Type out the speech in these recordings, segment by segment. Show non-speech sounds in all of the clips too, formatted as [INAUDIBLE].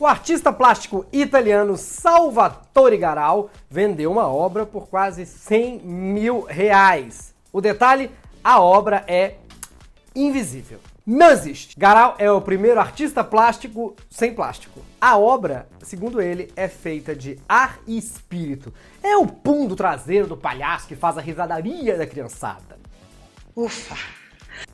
O artista plástico italiano Salvatore Garal vendeu uma obra por quase 100 mil reais. O detalhe, a obra é invisível. Não existe. Garal é o primeiro artista plástico sem plástico. A obra, segundo ele, é feita de ar e espírito. É o pum do traseiro do palhaço que faz a risadaria da criançada. Ufa!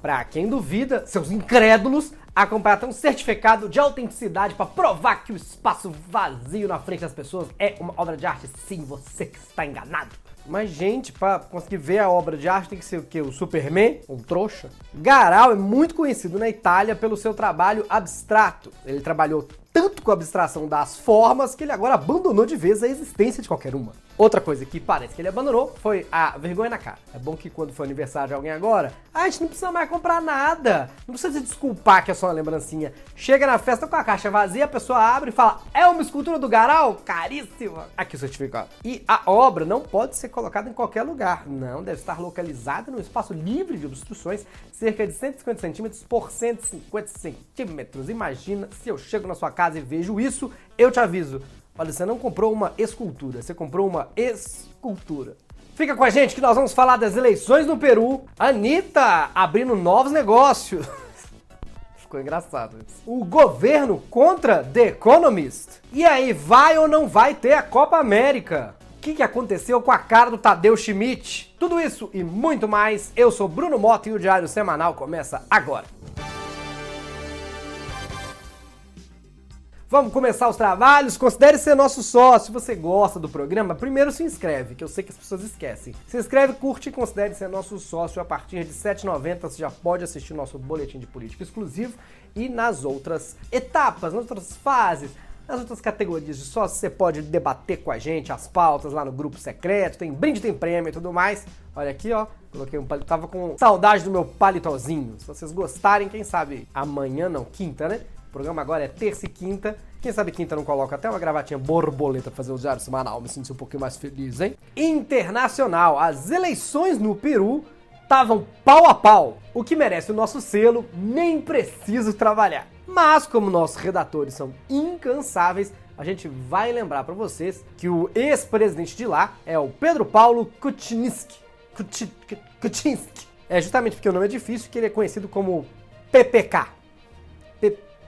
Pra quem duvida, seus incrédulos, acompanhar um certificado de autenticidade para provar que o espaço vazio na frente das pessoas é uma obra de arte. Sim, você que está enganado. Mas, gente, para conseguir ver a obra de arte tem que ser o quê? O Superman? Um trouxa? Garal é muito conhecido na Itália pelo seu trabalho abstrato. Ele trabalhou tanto com a abstração das formas que ele agora abandonou de vez a existência de qualquer uma. Outra coisa que parece que ele abandonou foi a vergonha na cara. É bom que quando for aniversário de alguém agora, a gente não precisa mais comprar nada. Não precisa se desculpar que é só uma lembrancinha. Chega na festa com a caixa vazia, a pessoa abre e fala: É uma escultura do Garal? Caríssima! Aqui o certificado. E a obra não pode ser colocada em qualquer lugar. Não, deve estar localizada num espaço livre de obstruções, cerca de 150 centímetros por 150 centímetros. Imagina se eu chego na sua casa e vejo isso, eu te aviso. Olha, você não comprou uma escultura, você comprou uma escultura. Fica com a gente que nós vamos falar das eleições no Peru. Anitta abrindo novos negócios. [LAUGHS] Ficou engraçado isso. O governo contra The Economist. E aí, vai ou não vai ter a Copa América? O que, que aconteceu com a cara do Tadeu Schmidt? Tudo isso e muito mais. Eu sou Bruno Mota e o Diário Semanal começa agora. Vamos começar os trabalhos? Considere ser nosso sócio. Se você gosta do programa, primeiro se inscreve, que eu sei que as pessoas esquecem. Se inscreve, curte e considere ser nosso sócio. A partir de R$ 7,90 você já pode assistir nosso boletim de política exclusivo e nas outras etapas, nas outras fases, nas outras categorias de sócio, você pode debater com a gente as pautas lá no grupo secreto, tem brinde, tem prêmio e tudo mais. Olha aqui, ó, coloquei um palito, tava com saudade do meu palitozinho. Se vocês gostarem, quem sabe amanhã, não, quinta, né? Programa agora é terça e quinta. Quem sabe quinta não coloca até uma gravatinha borboleta pra fazer o diário semanal, me sinto um pouquinho mais feliz, hein? Internacional, as eleições no Peru estavam pau a pau. O que merece o nosso selo, nem preciso trabalhar. Mas como nossos redatores são incansáveis, a gente vai lembrar para vocês que o ex-presidente de lá é o Pedro Paulo Kuczynski. Kuczynski. É justamente porque o nome é difícil que ele é conhecido como PPK.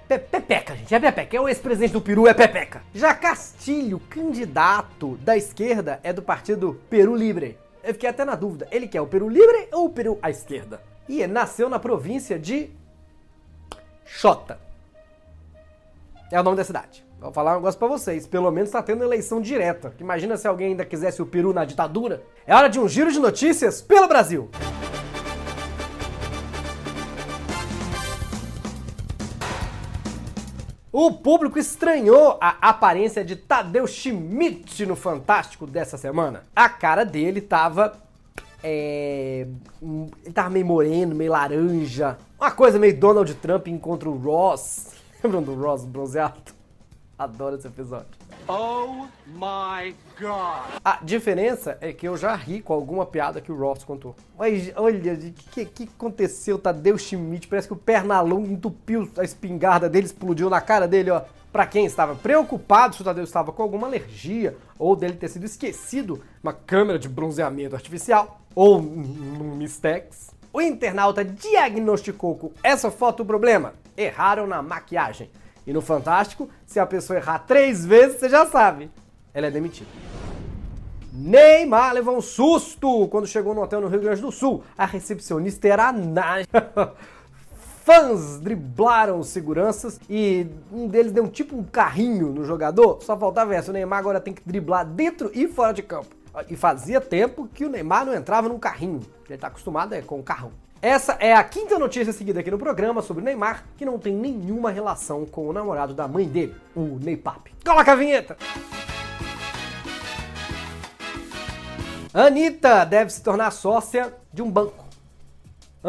Pepeca, gente, é Pepeca. É o ex-presidente do Peru, é Pepeca. Já Castilho, candidato da esquerda, é do partido Peru Libre. Eu fiquei até na dúvida, ele quer o Peru Libre ou o Peru à esquerda? E nasceu na província de Xota. É o nome da cidade. Vou falar um negócio pra vocês. Pelo menos tá tendo eleição direta. Imagina se alguém ainda quisesse o Peru na ditadura. É hora de um giro de notícias pelo Brasil. O público estranhou a aparência de Tadeu Schmidt no Fantástico dessa semana. A cara dele tava. É, ele tava meio moreno, meio laranja. Uma coisa meio Donald Trump encontra o Ross. [LAUGHS] Lembram do Ross bronzeado? Adoro esse episódio. Oh my god! A diferença é que eu já ri com alguma piada que o Ross contou. Mas olha, o que, que aconteceu? Tadeu Schmidt, parece que o Pernalonga entupiu a espingarda dele, explodiu na cara dele, ó. Pra quem estava preocupado se o Tadeu estava com alguma alergia ou dele ter sido esquecido uma câmera de bronzeamento artificial ou um Mistex, o internauta diagnosticou com essa foto o problema. Erraram na maquiagem. E no Fantástico, se a pessoa errar três vezes, você já sabe, ela é demitida. Neymar levou um susto quando chegou no hotel no Rio Grande do Sul. A recepcionista era a Nádia. [LAUGHS] Fãs driblaram os seguranças e um deles deu um tipo um carrinho no jogador. Só faltava essa. O Neymar agora tem que driblar dentro e fora de campo. E fazia tempo que o Neymar não entrava num carrinho. Ele está acostumado é, com o carrão. Essa é a quinta notícia seguida aqui no programa sobre o Neymar, que não tem nenhuma relação com o namorado da mãe dele, o Neypap. Coloca a vinheta! Anitta deve se tornar sócia de um banco.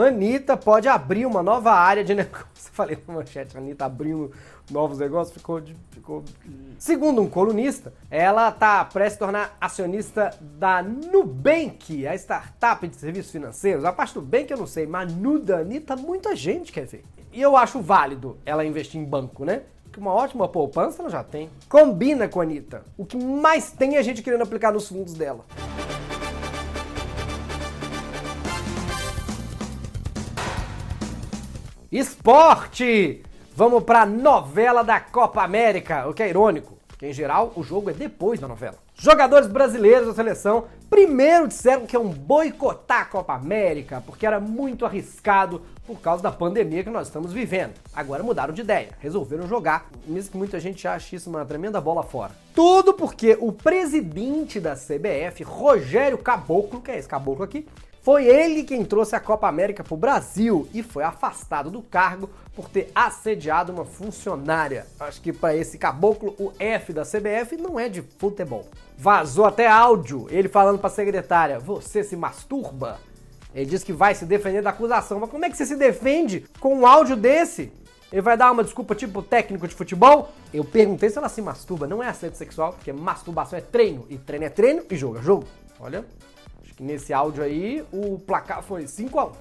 Anitta pode abrir uma nova área de [LAUGHS] negócio. Falei na manchete, Anitta abriu novos negócios, ficou, ficou... Segundo um colunista, ela tá prestes a tornar acionista da Nubank, a startup de serviços financeiros. A parte do Bank eu não sei, mas no da Anitta muita gente quer ver. E eu acho válido ela investir em banco, né? que uma ótima poupança ela já tem. Combina com a Anitta. O que mais tem é gente querendo aplicar nos fundos dela. Esporte! Vamos para novela da Copa América, o que é irônico, porque em geral o jogo é depois da novela. Jogadores brasileiros da seleção primeiro disseram que iam boicotar a Copa América porque era muito arriscado por causa da pandemia que nós estamos vivendo. Agora mudaram de ideia, resolveram jogar, mesmo que muita gente ache isso uma tremenda bola fora. Tudo porque o presidente da CBF, Rogério Caboclo, que é esse caboclo aqui, foi ele quem trouxe a Copa América para o Brasil e foi afastado do cargo por ter assediado uma funcionária. Acho que para esse caboclo o F da CBF não é de futebol. Vazou até áudio, ele falando para a secretária: "Você se masturba?" Ele disse que vai se defender da acusação. Mas como é que você se defende com um áudio desse? Ele vai dar uma desculpa tipo técnico de futebol? Eu perguntei se ela se masturba. Não é assédio sexual, porque masturbação é treino. E treino é treino e jogo é jogo. Olha, Nesse áudio aí, o placar foi 5 a 1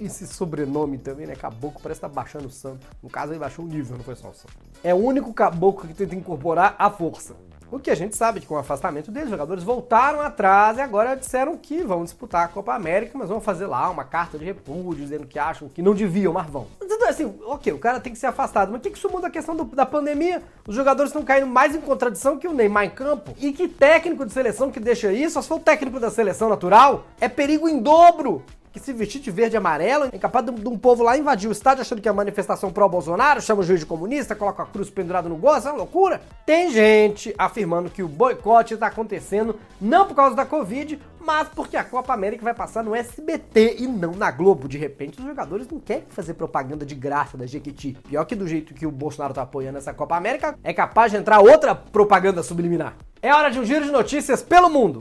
Esse sobrenome também, né? Caboclo parece estar tá baixando o santo. No caso, ele baixou o nível, não foi só o santo. É o único caboclo que tenta incorporar a força. O que a gente sabe que com o afastamento deles, os jogadores voltaram atrás e agora disseram que vão disputar a Copa América, mas vão fazer lá uma carta de repúdio, dizendo que acham que não deviam, mas vão. Então, assim, ok, o cara tem que ser afastado, mas o que isso muda a questão do, da pandemia? Os jogadores estão caindo mais em contradição que o Neymar em campo. E que técnico de seleção que deixa isso? Só se for o técnico da seleção natural, é perigo em dobro que se vestir de verde e amarelo, é capaz de, de, um povo lá invadir o estádio achando que é manifestação pró-Bolsonaro, chama o juiz de comunista, coloca a cruz pendurada no gozo, é uma loucura. Tem gente afirmando que o boicote está acontecendo não por causa da Covid, mas porque a Copa América vai passar no SBT e não na Globo. De repente, os jogadores não querem fazer propaganda de graça da Jequiti. Pior que do jeito que o Bolsonaro tá apoiando essa Copa América, é capaz de entrar outra propaganda subliminar. É hora de um giro de notícias pelo mundo.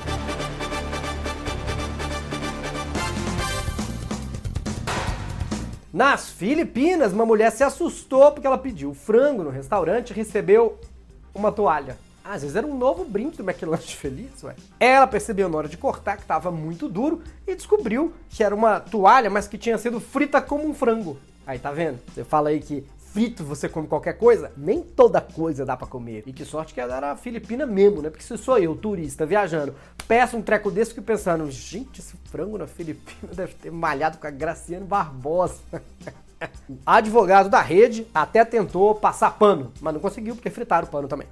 Nas Filipinas, uma mulher se assustou porque ela pediu frango no restaurante e recebeu uma toalha. Ah, às vezes era um novo brinde do McLanche Feliz, ué. Ela percebeu na hora de cortar que estava muito duro e descobriu que era uma toalha, mas que tinha sido frita como um frango. Aí, tá vendo? Você fala aí que frito você come qualquer coisa, nem toda coisa dá para comer. E que sorte que era filipina mesmo, né? Porque se sou eu, turista, viajando, peço um treco desse, fico pensando, gente, esse frango na Filipina [LAUGHS] deve ter malhado com a Graciano Barbosa. [LAUGHS] Advogado da rede até tentou passar pano, mas não conseguiu porque fritaram o pano também.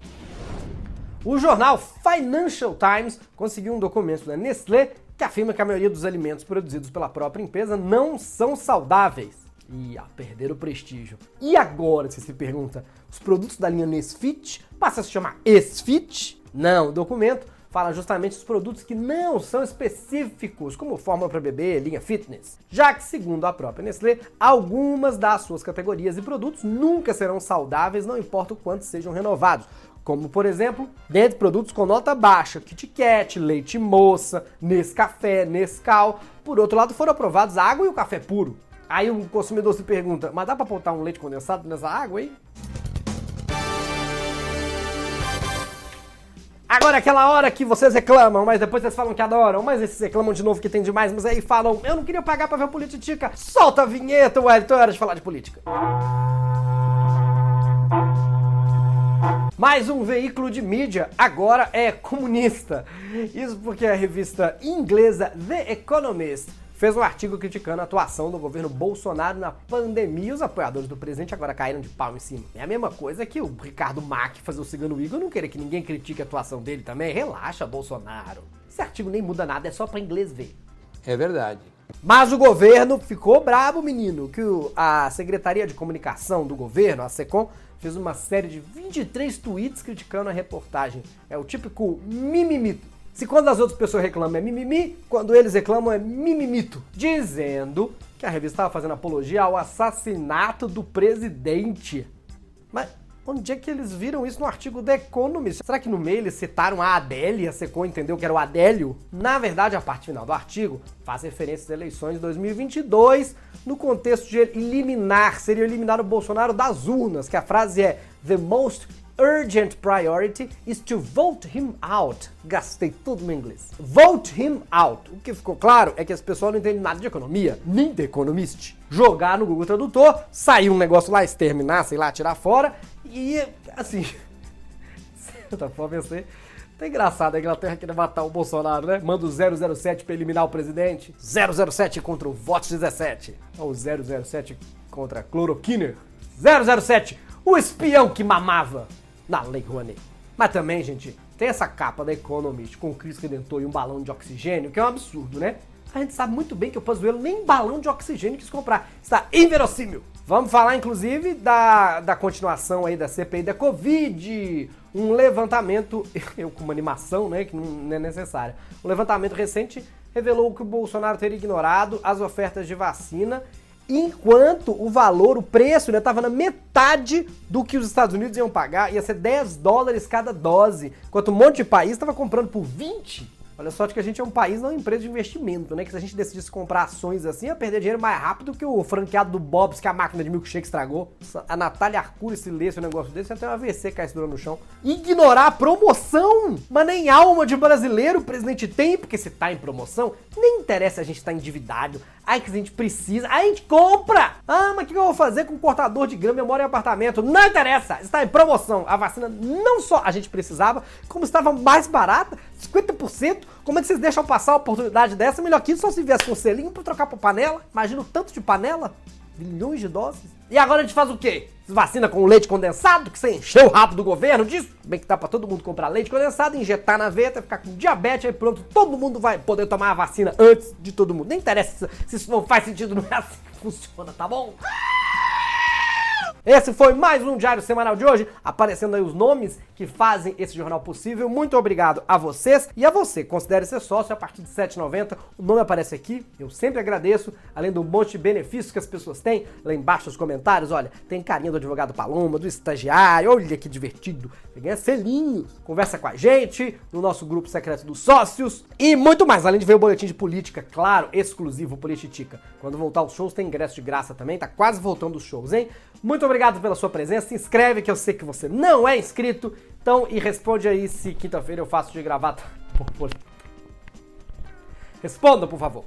O jornal Financial Times conseguiu um documento da Nestlé que afirma que a maioria dos alimentos produzidos pela própria empresa não são saudáveis. Ia perder o prestígio. E agora, você se pergunta, os produtos da linha Nesfit passam a se chamar Esfit? Não, o documento fala justamente dos produtos que não são específicos, como fórmula para bebê, linha fitness. Já que, segundo a própria Nestlé, algumas das suas categorias e produtos nunca serão saudáveis, não importa o quanto sejam renovados. Como, por exemplo, dentre produtos com nota baixa, Kit Kat, leite moça, Nescafé, Nescau. Por outro lado, foram aprovados a água e o café puro. Aí o consumidor se pergunta, mas dá para botar um leite condensado nessa água aí? Agora é aquela hora que vocês reclamam, mas depois vocês falam que adoram, mas esses reclamam de novo que tem demais, mas aí falam, eu não queria pagar pra ver política. Solta a vinheta, Wellington, é hora de falar de política. Mais um veículo de mídia agora é comunista. Isso porque a revista inglesa The Economist fez um artigo criticando a atuação do governo Bolsonaro na pandemia. Os apoiadores do presidente agora caíram de pau em cima. É a mesma coisa que o Ricardo Mack fazer o Cigano Igor não querer que ninguém critique a atuação dele também. Relaxa, Bolsonaro. Esse artigo nem muda nada, é só para inglês ver. É verdade. Mas o governo ficou bravo, menino, que a Secretaria de Comunicação do governo, a SECOM, fez uma série de 23 tweets criticando a reportagem. É o típico mimimito se quando as outras pessoas reclamam é mimimi, quando eles reclamam é mimimito. Dizendo que a revista estava fazendo apologia ao assassinato do presidente. Mas onde é que eles viram isso no artigo The Economist? Será que no meio eles citaram a Adélia? A Secom entendeu que era o Adélio? Na verdade, a parte final do artigo faz referência às eleições de 2022 no contexto de eliminar, seria eliminar o Bolsonaro das urnas, que a frase é The most urgent priority is to vote him out. Gastei tudo no inglês. Vote him out. O que ficou claro é que as pessoas não entendem nada de economia, nem de economist. jogar no Google Tradutor, sair um negócio lá, exterminar, sei lá, tirar fora, e assim, de certa forma ser tá engraçado, a Inglaterra queria matar o Bolsonaro, né? Manda o 007 pra eliminar o presidente. 007 contra o Vox 17. Ou 007 contra a Cloroquiner. 007, o espião que mamava na Lei Rouanet. Mas também, gente, tem essa capa da Economist com o Cristo Redentor e um balão de oxigênio, que é um absurdo, né? A gente sabe muito bem que o Pazuello nem balão de oxigênio quis comprar. Está inverossímil. Vamos falar, inclusive, da, da continuação aí da CPI da Covid. Um levantamento, [LAUGHS] eu com uma animação, né, que não é necessária. Um levantamento recente revelou que o Bolsonaro teria ignorado as ofertas de vacina enquanto o valor, o preço, né, tava na metade do que os Estados Unidos iam pagar, ia ser 10 dólares cada dose, enquanto um monte de país estava comprando por 20. Olha só que a gente é um país, não uma empresa de investimento, né? Que se a gente decidisse comprar ações assim, ia perder dinheiro mais rápido que o franqueado do Bob's, que a máquina de milkshake estragou. A Natália Arcuri, se lesse um negócio desse, ia ter um AVC caído no chão. Ignorar a promoção! Mas nem alma de brasileiro o presidente tem, porque se tá em promoção, nem interessa a gente estar tá endividado. Ai, que a gente precisa. A gente compra! Ah, mas o que eu vou fazer com cortador de grama? Eu moro em apartamento. Não interessa! Está em promoção. A vacina não só a gente precisava, como estava mais barata, 50%. Como é que vocês deixam passar a oportunidade dessa? Melhor que isso só se viesse com selinho pra trocar por panela. Imagina o tanto de panela. Milhões de doses. E agora a gente faz o quê? Vacina com leite condensado, que você encheu o rabo do governo disso? Bem que dá pra todo mundo comprar leite condensado, injetar na veia, ficar com diabetes, aí pronto, todo mundo vai poder tomar a vacina antes de todo mundo. Nem interessa se isso não faz sentido, não é assim que funciona, tá bom? Esse foi mais um Diário Semanal de hoje, aparecendo aí os nomes que fazem esse jornal possível. Muito obrigado a vocês e a você. Considere ser sócio a partir de R$ 7,90. O nome aparece aqui, eu sempre agradeço, além do monte de benefícios que as pessoas têm. Lá embaixo nos comentários, olha, tem carinha do advogado Paloma, do estagiário, olha que divertido. Você ganha selinhos, conversa com a gente no nosso grupo secreto dos sócios e muito mais. Além de ver o boletim de política, claro, exclusivo Polititica. Quando voltar os shows tem ingresso de graça também, tá quase voltando os shows, hein? Muito obrigado pela sua presença. Se inscreve que eu sei que você não é inscrito. Então, e responde aí se quinta-feira eu faço de gravata. Responda, por favor.